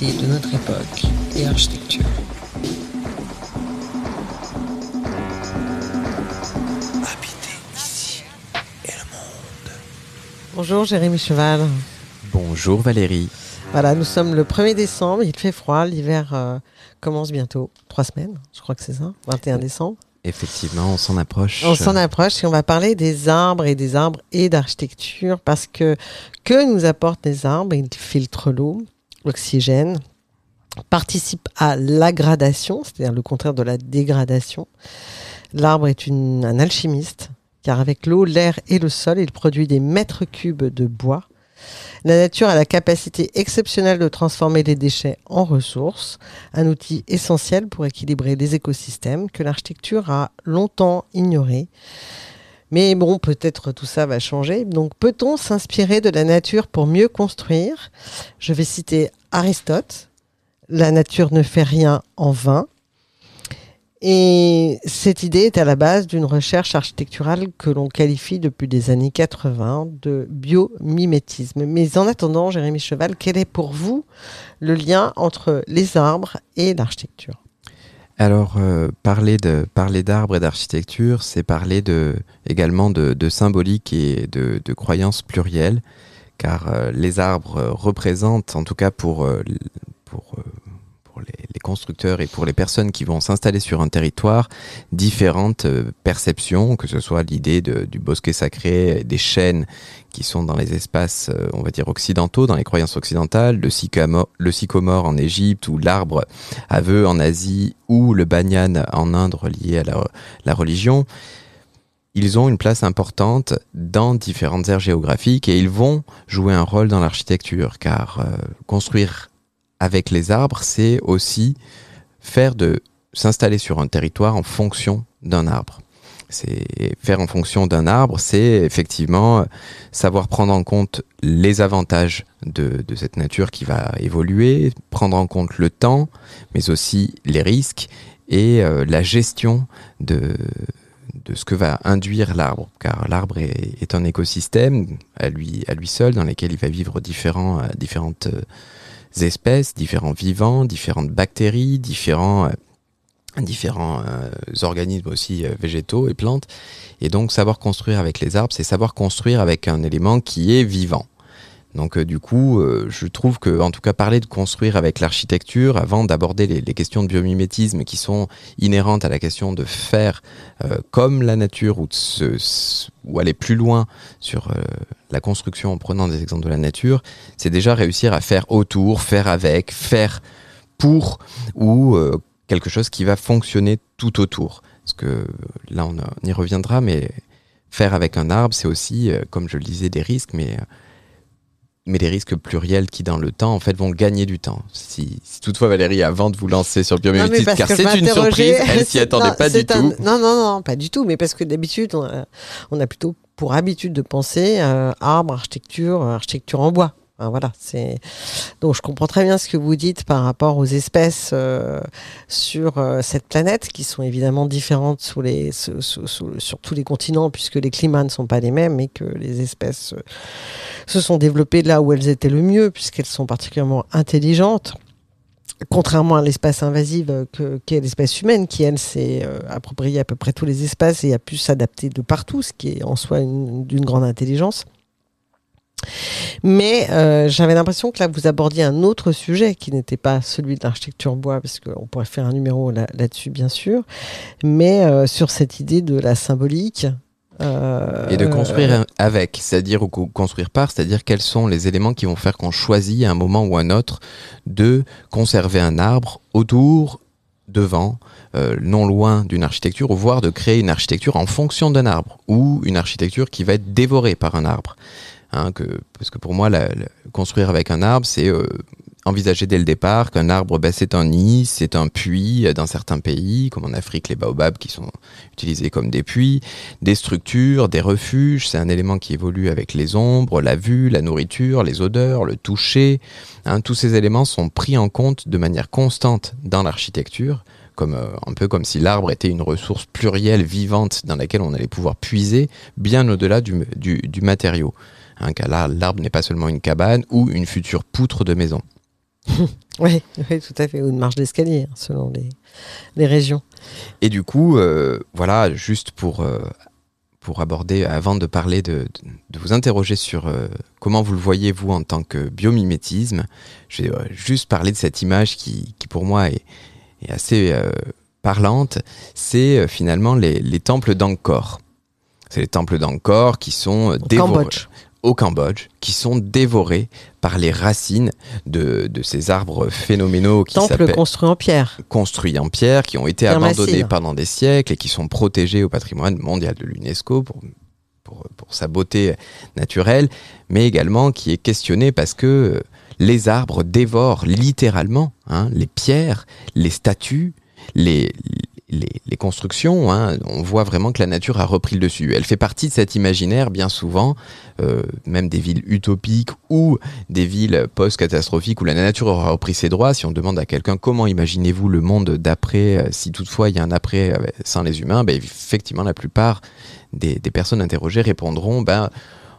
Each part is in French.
de notre époque et architecture. Habiter ici et le monde. Bonjour Jérémy Cheval. Bonjour Valérie. Voilà, nous sommes le 1er décembre, il fait froid, l'hiver euh, commence bientôt. Trois semaines, je crois que c'est ça, 21 décembre. Effectivement, on s'en approche. On s'en approche et on va parler des arbres et des arbres et d'architecture parce que que nous apportent les arbres Ils filtrent l'eau, l'oxygène, participent à l'aggradation, c'est-à-dire le contraire de la dégradation. L'arbre est un alchimiste car avec l'eau, l'air et le sol, il produit des mètres cubes de bois. La nature a la capacité exceptionnelle de transformer les déchets en ressources, un outil essentiel pour équilibrer les écosystèmes que l'architecture a longtemps ignoré. Mais bon, peut-être tout ça va changer. Donc, peut-on s'inspirer de la nature pour mieux construire? Je vais citer Aristote. La nature ne fait rien en vain. Et cette idée est à la base d'une recherche architecturale que l'on qualifie depuis des années 80 de biomimétisme. Mais en attendant, Jérémy Cheval, quel est pour vous le lien entre les arbres et l'architecture? Alors, euh, parler de parler d'arbres et d'architecture, c'est parler également de, symbolique et de, croyances plurielles, car euh, les arbres euh, représentent, en tout cas pour les, constructeurs et pour les personnes qui vont s'installer sur un territoire, différentes euh, perceptions, que ce soit l'idée du bosquet sacré, des chênes qui sont dans les espaces, euh, on va dire, occidentaux, dans les croyances occidentales, le sycomore en Égypte ou l'arbre vœux en Asie ou le banyan en Inde relié à la, la religion, ils ont une place importante dans différentes aires géographiques et ils vont jouer un rôle dans l'architecture car euh, construire avec les arbres, c'est aussi faire de s'installer sur un territoire en fonction d'un arbre. C'est faire en fonction d'un arbre, c'est effectivement euh, savoir prendre en compte les avantages de, cette nature qui va évoluer, prendre en compte le temps, mais aussi les risques et euh, la gestion de, ce que va induire l'arbre. Car l'arbre est, est un écosystème à lui, à lui seul dans lequel il va vivre différents, euh, différentes espèces, différents vivants, différentes bactéries, différents, euh, différents euh, organismes aussi euh, végétaux et plantes. Et donc savoir construire avec les arbres, c'est savoir construire avec un élément qui est vivant. Donc euh, du coup, euh, je trouve que, en tout cas, parler de construire avec l'architecture, avant d'aborder les, questions de biomimétisme qui sont inhérentes à la question de faire euh, comme la nature ou aller plus loin sur la construction en prenant des exemples de la nature, c'est déjà réussir à faire autour, faire avec, faire pour ou quelque chose qui va fonctionner tout autour. Parce que là, on, on y reviendra, mais faire avec un arbre, c'est aussi, comme je le disais, des risques, mais mais des risques pluriels qui, dans le temps, en fait, vont gagner du temps. Si, si toutefois, Valérie, avant de vous lancer sur biomimétisme, car c'est une surprise, elle s'y attendait non, pas du un- tout. Non, non, non, pas du tout. Mais parce que d'habitude, on a, on a plutôt pour habitude de penser euh, arbre, architecture, euh, architecture en bois. C'est donc je comprends très bien ce que vous dites par rapport aux espèces euh, sur euh, cette planète qui sont évidemment différentes sur tous les continents puisque les climats ne sont pas les mêmes et que les espèces euh, se sont développées là où elles étaient le mieux puisqu'elles sont particulièrement intelligentes contrairement à l'espace invasive que qu'est l'espèce humaine, qui elle s'est appropriée à peu près tous les espaces et a pu s'adapter de partout, ce qui est en soi une- d'une grande intelligence. Mais euh, j'avais l'impression que là, vous abordiez un autre sujet qui n'était pas celui de l'architecture bois, parce qu'on pourrait faire un numéro là- là-dessus, bien sûr, mais euh, sur cette idée de la symbolique. euh, Et de construire avec, c'est-à-dire ou co- construire par, c'est-à-dire quels sont les éléments qui vont faire qu'on choisit à un moment ou un autre de conserver un arbre autour, devant, non loin d'une architecture, ou voire de créer une architecture en fonction d'un arbre, ou une architecture qui va être dévorée par un arbre. Hein, parce que pour moi, construire avec un arbre, c'est euh, envisager dès le départ qu'un arbre, bah, c'est un nid, c'est un puits euh, dans certains pays, comme en Afrique, les baobabs qui sont utilisés comme des puits, des structures, des refuges. C'est un élément qui évolue avec les ombres, la vue, la nourriture, les odeurs, le toucher. Hein, tous ces éléments sont pris en compte de manière constante dans l'architecture. Euh, un peu comme si l'arbre était une ressource plurielle, vivante, dans laquelle on allait pouvoir puiser bien au-delà du matériau. Hein, car là, l'arbre n'est pas seulement une cabane ou une future poutre de maison. Oui, oui, tout à fait. Ou une marche d'escalier, hein, selon les, les régions. Et du coup, euh, voilà, juste pour, euh, pour aborder, avant de parler, de, de, de vous interroger sur euh, comment vous le voyez, vous, en tant que biomimétisme, je vais juste parler de cette image qui, qui pour moi, est, est assez parlante. C'est finalement les, les temples d'Angkor. C'est les temples d'Angkor qui sont dévorés. Au Cambodge, qui sont dévorés par les racines de, de ces arbres phénoménaux qui Temple s'appellent construit en pierre. construits en pierre, qui ont été Pierre abandonnés pendant des siècles et qui sont protégés au patrimoine mondial de l'UNESCO pour, pour, pour sa beauté naturelle, mais également qui est questionné parce que euh, les arbres dévorent littéralement hein, les pierres, les statues, les, les, constructions. hein. On voit vraiment que la nature a repris le dessus. Elle fait partie de cet imaginaire bien souvent, euh, même des villes utopiques ou des villes post-catastrophiques où la nature aura repris ses droits. Si on demande à quelqu'un comment imaginez-vous le monde d'après, euh, si toutefois il y a un après euh, sans les humains, ben, effectivement la plupart des, personnes interrogées répondront ben,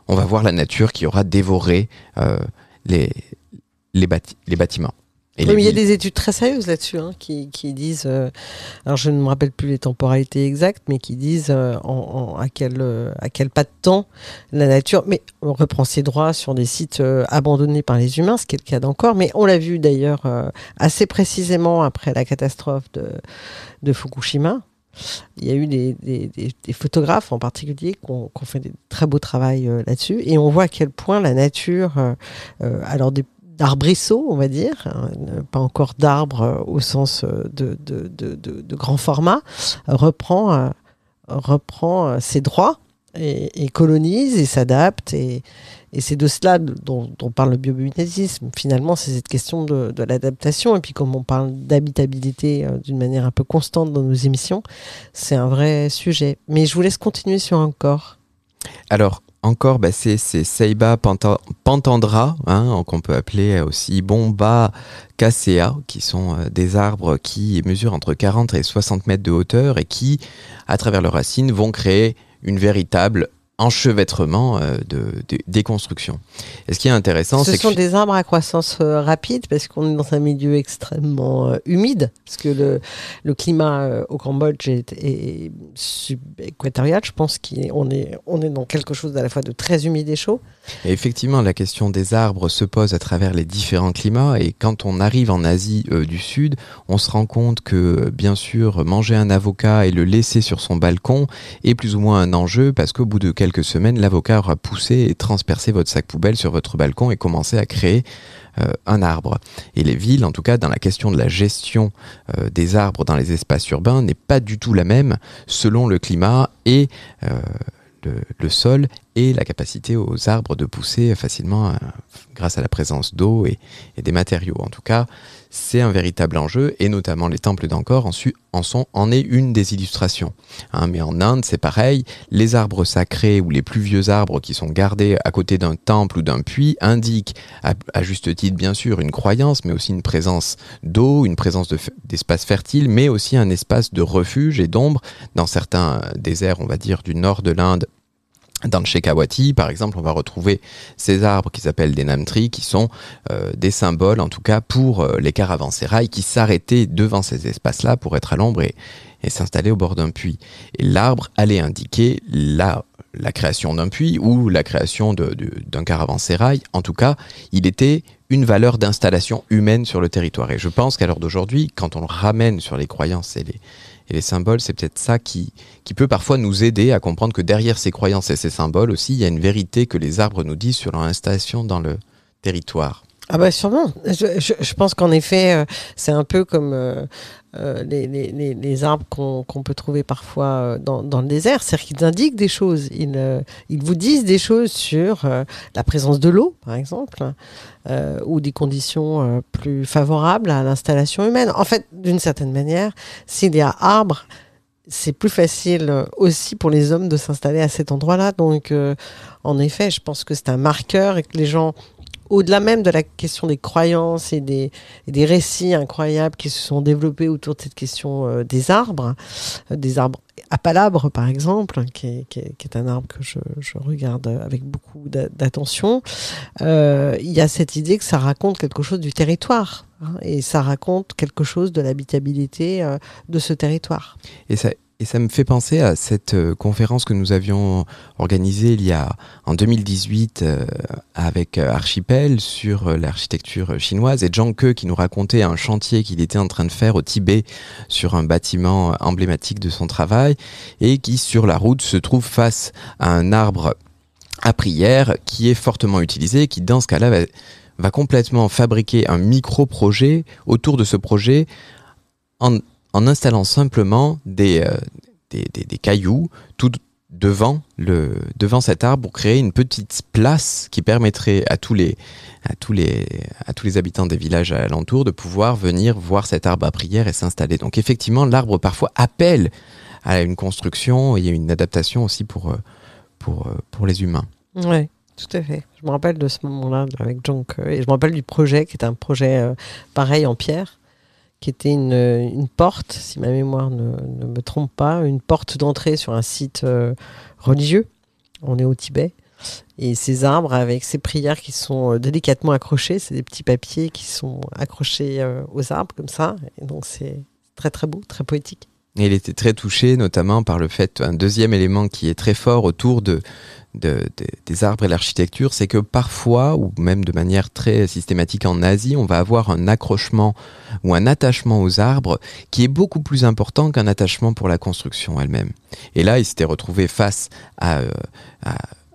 on va voir la nature qui aura dévoré les bâtiments. Et Oui, les mais il y a des études très sérieuses là-dessus hein, qui, qui disent, euh, alors je ne me rappelle plus les temporalités exactes, mais qui disent euh, en, en- à, quel, euh, à quel pas de temps la nature, mais on reprend ses droits sur des sites abandonnés par les humains, ce qui est le cas d'encore, mais on l'a vu d'ailleurs assez précisément après la catastrophe de, de Fukushima. Il y a eu des, des- des- des photographes en particulier qui ont, fait des très beaux travail euh, là-dessus, et on voit à quel point la nature, euh, alors des d'arbrisseaux, on va dire, euh, pas encore d'arbres euh, au sens euh, de, de, de, grand format, reprend, reprend ses droits et, colonise et s'adapte. Et, et c'est de cela dont, dont parle le biomimétisme. Finalement, c'est cette question de, l'adaptation. Et puis, comme on parle d'habitabilité d'une manière un peu constante dans nos émissions, c'est un vrai sujet. Mais je vous laisse continuer sur encore. Alors, encore, bah, c'est Seiba panta- Pantandra, hein, qu'on peut appeler aussi Bomba Casea, qui sont euh, des arbres qui mesurent entre 40 et 60 mètres de hauteur et qui, à travers leurs racines, vont créer une véritable enchevêtrement euh, de, de- des constructions. Et ce qui est intéressant, Ce c'est sont que des arbres à croissance euh, rapide parce qu'on est dans un milieu extrêmement euh, humide, parce que le, le climat euh, au Cambodge est, est subéquatorial. Je pense qu'on est, on est dans quelque chose à la fois de très humide et chaud. Et effectivement, la question des arbres se pose à travers les différents climats. Et quand on arrive en Asie du Sud, on se rend compte que, bien sûr, manger un avocat et le laisser sur son balcon est plus ou moins un enjeu parce qu'au bout de quelques semaines, l'avocat aura poussé et transpercé votre sac poubelle sur votre balcon et commencé à créer euh, un arbre. Et les villes, en tout cas, dans la question de la gestion euh, des arbres dans les espaces urbains, n'est pas du tout la même selon le climat et euh, le sol et la capacité aux arbres de pousser facilement euh, grâce à la présence d'eau et, des matériaux. En tout cas, c'est un véritable enjeu et notamment les temples d'Angkor en, sont en est une des illustrations. Hein, mais en Inde, c'est pareil. Les arbres sacrés ou les plus vieux arbres qui sont gardés à côté d'un temple ou d'un puits indiquent, à, juste titre bien sûr, une croyance, mais aussi une présence d'eau, une présence d'espace fertile, mais aussi un espace de refuge et d'ombre dans certains euh, déserts, on va dire, du nord de l'Inde dans le Shekhawati, par exemple, on va retrouver ces arbres qui s'appellent des namtris, qui sont euh, des symboles, en tout cas, pour euh, les caravansérails qui s'arrêtaient devant ces espaces-là pour être à l'ombre et, s'installer au bord d'un puits. Et l'arbre allait indiquer la, la création d'un puits ou la création d'un caravansérail. En tout cas, il était une valeur d'installation humaine sur le territoire. Et je pense qu'à l'heure d'aujourd'hui, quand on le ramène sur les croyances et les, et les symboles, c'est peut-être ça qui, peut parfois nous aider à comprendre que derrière ces croyances et ces symboles aussi, il y a une vérité que les arbres nous disent sur leur installation dans le territoire. Ah bah sûrement. Je, je- je pense qu'en effet, euh, c'est un peu comme euh, euh, les, les- les- arbres qu'on peut trouver parfois euh, dans, dans le désert. C'est-à-dire qu'ils indiquent des choses. Ils, euh, ils vous disent des choses sur la présence de l'eau, par exemple, ou des conditions plus favorables à l'installation humaine. En fait, d'une certaine manière, s'il y a arbre, c'est plus facile aussi pour les hommes de s'installer à cet endroit-là. Donc, en effet, je pense que c'est un marqueur et que les gens au-delà même de la question des croyances et des, des récits incroyables qui se sont développés autour de cette question euh, des arbres, euh, des arbres à palabre par exemple, qui est, qui est- un arbre que je, regarde avec beaucoup d'a- d'attention, euh, il y a cette idée que ça raconte quelque chose du territoire. hein, et ça raconte quelque chose de l'habitabilité de ce territoire. Et ça, et ça me fait penser à cette euh, conférence que nous avions organisée il y a en 2018 euh, avec euh, Archipel sur l'architecture chinoise et Zhang Ke qui nous racontait un chantier qu'il était en train de faire au Tibet sur un bâtiment emblématique de son travail et qui sur la route se trouve face à un arbre à prière qui est fortement utilisé, qui dans ce cas-là va, va complètement fabriquer un micro-projet autour de ce projet en, en installant simplement des, euh, des, des- des cailloux tout devant, le, devant cet arbre pour créer une petite place qui permettrait à tous les, à tous les, à tous les habitants des villages alentours de pouvoir venir voir cet arbre à prière et s'installer. Donc effectivement, l'arbre parfois appelle à une construction et une adaptation aussi pour, euh, pour, euh, pour les humains. Oui, tout à fait. Je me rappelle de ce moment-là avec John Ke, et je me rappelle du projet qui était un projet pareil en pierre, qui était une, une porte, si ma mémoire ne, me trompe pas, une porte d'entrée sur un site euh, religieux. On est au Tibet. Et ces arbres avec ces prières qui sont euh, délicatement accrochées, c'est des petits papiers qui sont accrochés euh, aux arbres comme ça. Donc c'est très très beau, très poétique. Et il était très touché, notamment par le fait, un deuxième élément qui est très fort autour de, de- de- des arbres et l'architecture, c'est que parfois, ou même de manière très systématique en Asie, on va avoir un accrochement ou un attachement aux arbres qui est beaucoup plus important qu'un attachement pour la construction elle-même. Et là, il s'était retrouvé face à, euh,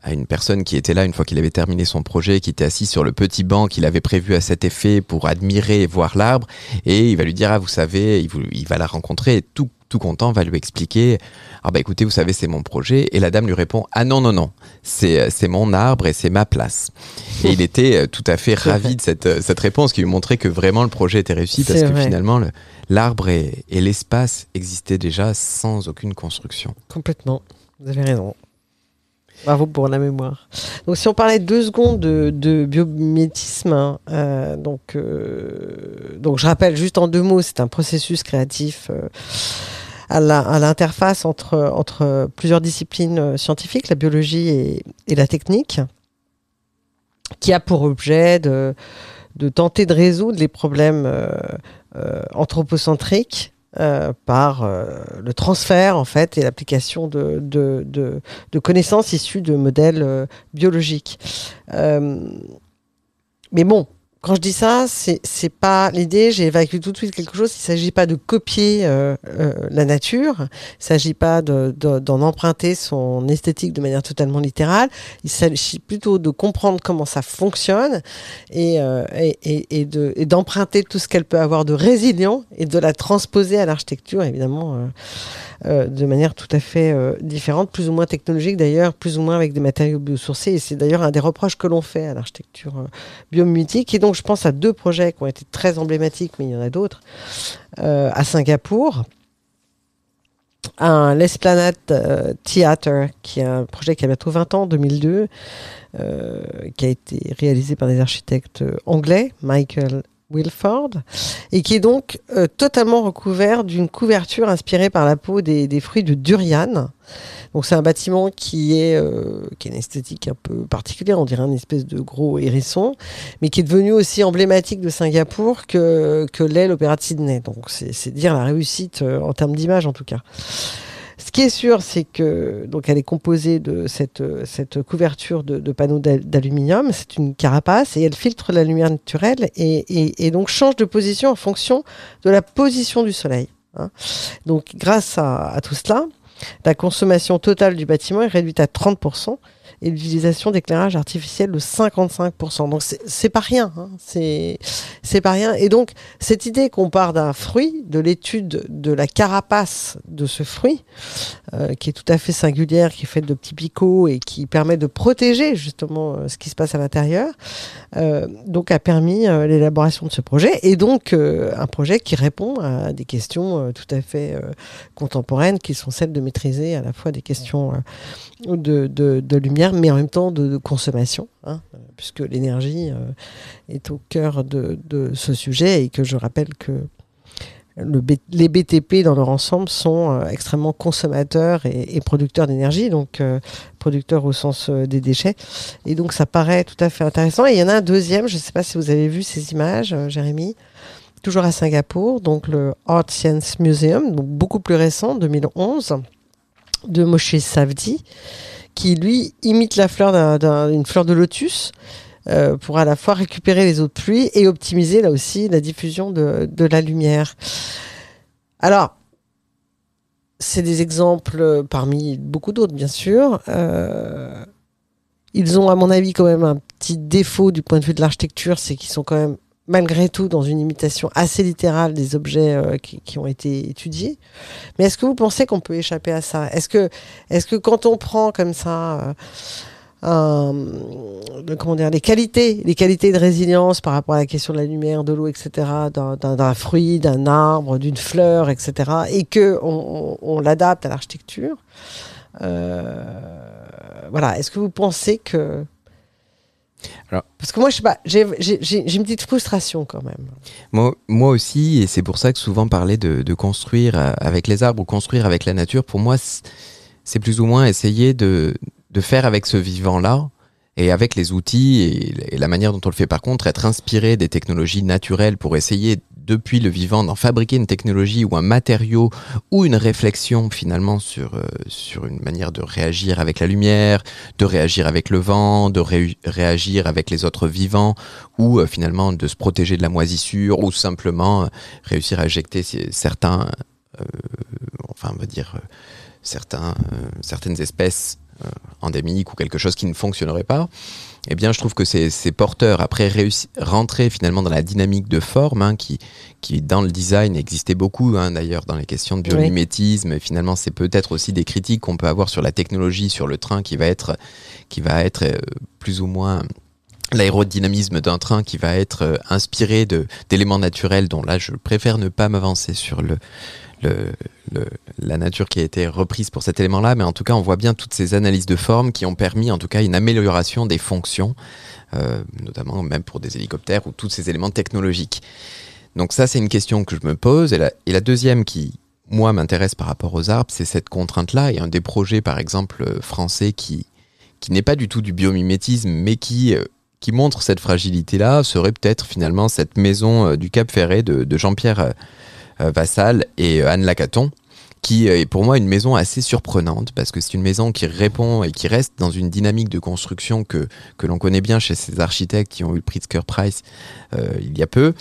à une personne qui était là une fois qu'il avait terminé son projet, qui était assis sur le petit banc qu'il avait prévu à cet effet pour admirer et voir l'arbre, et il va lui dire ah vous savez, il, va la rencontrer tout tout content va lui expliquer ah bah écoutez vous savez c'est mon projet et la dame lui répond ah non non non c'est euh, c'est mon arbre et c'est ma place et il était euh, tout à fait ravi de cette euh, cette réponse qui lui montrait que vraiment le projet était réussi parce que finalement le- l'arbre et, et l'espace existaient déjà sans aucune construction. Complètement. Vous avez raison. Bravo pour la mémoire. Donc, si on parlait deux secondes de, de hein, euh, donc, euh, donc je rappelle juste en deux mots, c'est un processus créatif euh, à l'interface entre, entre plusieurs disciplines scientifiques, la biologie et, et la technique, qui a pour objet de, de tenter de résoudre les problèmes anthropocentriques euh, par euh, le transfert en fait et l'application de, connaissances issues de modèles euh, biologiques. Mais bon, quand je dis ça, c'est pas l'idée. J'ai évacué tout de suite quelque chose. Il s'agit pas de copier euh, euh, la nature. Il s'agit pas de- de- d'en emprunter son esthétique de manière totalement littérale. Il s'agit plutôt de comprendre comment ça fonctionne et, euh, d'emprunter tout ce qu'elle peut avoir de résilient et de la transposer à l'architecture, évidemment, de manière tout à fait différente, plus ou moins technologique d'ailleurs, plus ou moins avec des matériaux biosourcés. Et c'est d'ailleurs un des reproches que l'on fait à l'architecture donc, je pense à deux projets qui ont été très emblématiques, mais il y en a d'autres, euh, à Singapour un l'Esplanade euh, Theatre, qui est un projet qui a bientôt 20 ans, en 2002, euh, qui a été réalisé par des architectes euh, anglais, Michael Wilford, et qui est donc euh, totalement recouvert d'une couverture inspirée par la peau des, fruits de durian. Donc c'est un bâtiment qui est euh, qui a une esthétique un peu particulière, on dirait une espèce de gros hérisson, mais qui est devenu aussi emblématique de Singapour que que l'est l'Opéra de Sydney. Donc c'est c'est dire la réussite euh, en termes d'image en tout cas. Ce qui est sûr, c'est que donc elle est composée de cette, couverture de, panneaux d'al- d'aluminium. C'est une carapace et elle filtre la lumière naturelle et, donc change de position en fonction de la position du soleil. hein. Donc grâce à tout cela, la consommation totale du bâtiment est réduite à 30%. Et l'utilisation d'éclairage artificiel de 55%. Donc c'est pas rien, hein. c'est pas rien. Et donc cette idée qu'on part d'un fruit, de l'étude de la carapace de ce fruit, euh, qui est tout à fait singulière, qui est faite de petits picots et qui permet de protéger justement euh, ce qui se passe à l'intérieur, euh, donc a permis l'élaboration de ce projet et donc un projet qui répond à des questions tout à fait contemporaines qui sont celles de maîtriser à la fois des questions de, de, de lumière mais en même temps de, consommation hein, puisque l'énergie euh, est au cœur de, ce sujet et que je rappelle que les BTP dans leur ensemble sont euh, extrêmement consommateurs et, producteurs d'énergie, donc euh, producteurs au sens des déchets. Et donc ça paraît tout à fait intéressant. Et il y en a un deuxième, je ne sais pas si vous avez vu ces images, Jérémy, toujours à Singapour, donc le Art Science Museum, beaucoup plus récent, 2011, de Moshe Savdi, qui lui imite la fleur d'un- d'un- une fleur de lotus euh, pour à la fois récupérer les eaux de pluie et optimiser là aussi la diffusion de, de la lumière. Alors, c'est des exemples euh, parmi beaucoup d'autres, bien sûr. Euh, ils ont, à mon avis, quand même un petit défaut du point de vue de l'architecture, c'est qu'ils sont quand même, malgré tout, dans une imitation assez littérale des objets euh, qui, qui ont été étudiés. Mais est-ce que vous pensez qu'on peut échapper à ça? Est-ce que, est-ce que quand on prend comme ça euh, le- comment dire, les qualités, les qualités de résilience par rapport à la question de la lumière, de l'eau, etc., d'un fruit, d'un arbre, d'une fleur, etc., et que on, on- on l'adapte à l'architecture. euh, voilà. Est-ce que vous pensez que Alors- parce que moi, je sais pas, j'ai une petite frustration quand même. Moi, moi aussi, et c'est pour ça que souvent parler de, de construire euh, avec les arbres ou construire avec la nature, pour moi, c'est plus ou moins essayer de, de faire avec ce vivant-là et avec les outils et, et la manière dont on le fait par contre, être inspiré des technologies naturelles pour essayer depuis le vivant d'en fabriquer une technologie ou un matériau ou une réflexion finalement sur, euh, sur une manière de réagir avec la lumière, de réagir avec le vent, de ré- réagir avec les autres vivants ou euh, finalement de se protéger de la moisissure ou simplement euh, réussir à éjecter certains, enfin on va dire certains, certaines espèces endémiques ou quelque chose qui ne fonctionnerait pas. Eh bien, je trouve que c'est porteur. Après, réussi- rentrer finalement dans la dynamique de forme, hein, qui, qui dans le design existait beaucoup, hein, d'ailleurs, dans les questions de biomimétisme. Finalement, c'est peut-être aussi des critiques qu'on peut avoir sur la technologie, sur le train, qui va être, qui va être euh, plus ou moins l'aérodynamisme d'un train qui va être euh, inspiré de d'éléments naturels dont là je préfère ne pas m'avancer sur le, la nature qui a été reprise pour cet élément là mais en tout cas on voit bien toutes ces analyses de forme qui ont permis en tout cas une amélioration des fonctions euh, notamment même pour des hélicoptères ou tous ces éléments technologiques. Donc ça c'est une question que je me pose. Et la, deuxième qui moi m'intéresse par rapport aux arbres c'est cette contrainte là et un des projets par exemple français qui qui n'est pas du tout du biomimétisme mais qui euh, qui montre cette fragilité-là. Serait peut-être finalement cette maison euh, du Cap Ferré de, de Jean-Pierre Vassal et euh, Anne Lacaton, qui euh, est pour moi une maison assez surprenante parce que c'est une maison qui répond et qui reste dans une dynamique de construction que, que l'on connaît bien chez ces architectes qui ont eu le Pritzker Prize euh, il y a peu.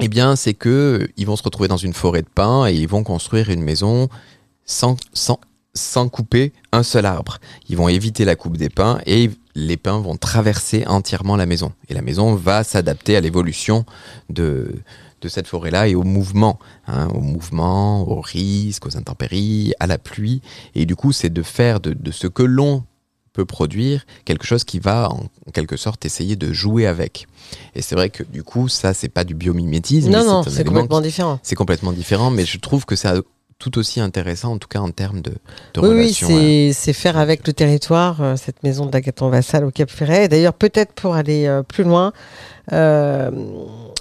Eh bien, c'est que euh, ils vont se retrouver dans une forêt de pins et ils vont construire une maison sans, sans, sans couper un seul arbre. Ils vont éviter la coupe des pins et les pins vont traverser entièrement la maison. Et la maison va s'adapter à l'évolution de, de cette forêt-là et au mouvement, hein, au mouvement, aux risques, aux intempéries, à la pluie. Et du coup, c'est de faire de, de ce que l'on peut produire quelque chose qui va en, quelque sorte essayer de jouer avec. Et c'est vrai que du coup, ça, c'est pas du biomimétisme. Non, non, c'est complètement différent. c'est complètement différent, mais je trouve que c'est tout aussi intéressant, en tout cas en termes de, de Oui, oui, euh, c'est faire avec le territoire, euh, cette maison de Lagaton Vassal au Cap Ferret. Et D'ailleurs, peut-être pour aller euh, plus loin,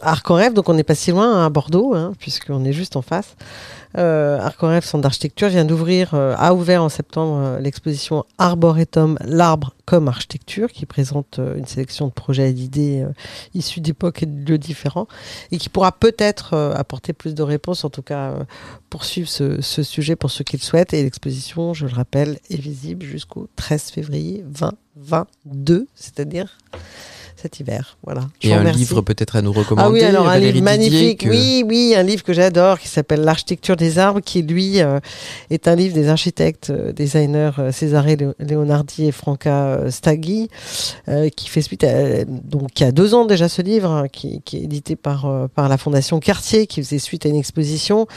Arc en Rêve, donc on n'est pas si loin hein, à Bordeaux, hein, puisqu'on est juste en face. Euh, Arc en Rêve, centre d'architecture, vient d'ouvrir, euh, a ouvert en septembre euh, l'exposition Arboretum, l'arbre comme architecture, qui présente euh, une sélection de projets et d'idées issus d'époques et de lieux différents, et qui pourra peut-être apporter plus de réponses, en tout cas poursuivre ce, ce sujet pour ceux qui le souhaitent. Et l'exposition, je le rappelle, est visible jusqu'au 13 février 2022, c'est-à-dire cet hiver. Voilà. Et un remercie. livre peut-être à nous recommander. Ah oui, alors un Valérie livre magnifique. que- Oui, oui, un livre que j'adore qui s'appelle L'architecture des arbres, qui lui euh, est un livre des architectes, euh, designers euh, Leo- Leonardi et Franca Staghi, qui fait suite à, donc il y a deux ans déjà ce livre, hein, qui, qui est édité par, par la Fondation Cartier, qui faisait suite à une exposition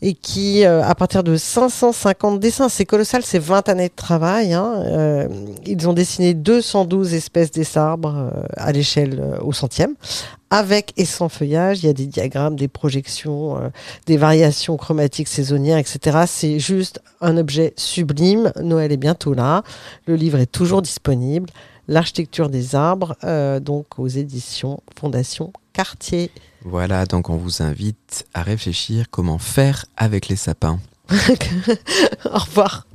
et qui, euh, à partir de 550 dessins, c'est colossal, c'est 20 années de travail. hein, euh, ils ont dessiné 212 espèces d'arbres euh, à l'échelle au centième, avec et sans feuillage. Il y a des diagrammes, des projections, des variations chromatiques saisonnières, etc. C'est juste un objet sublime. Noël est bientôt là. Le livre est toujours disponible. L'architecture des arbres, donc aux éditions Fondation Cartier. Voilà, donc on vous invite à réfléchir comment faire avec les sapins. Au revoir.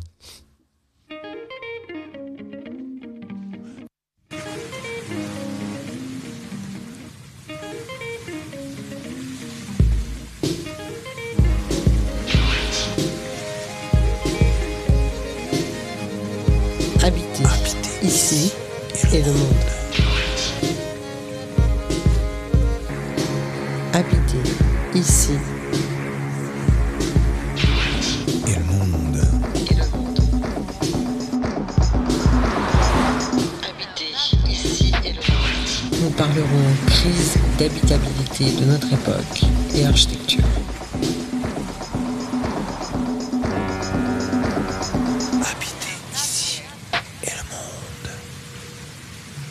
Habiter Habiter ici et le monde. D'habitabilité de notre époque et architecture.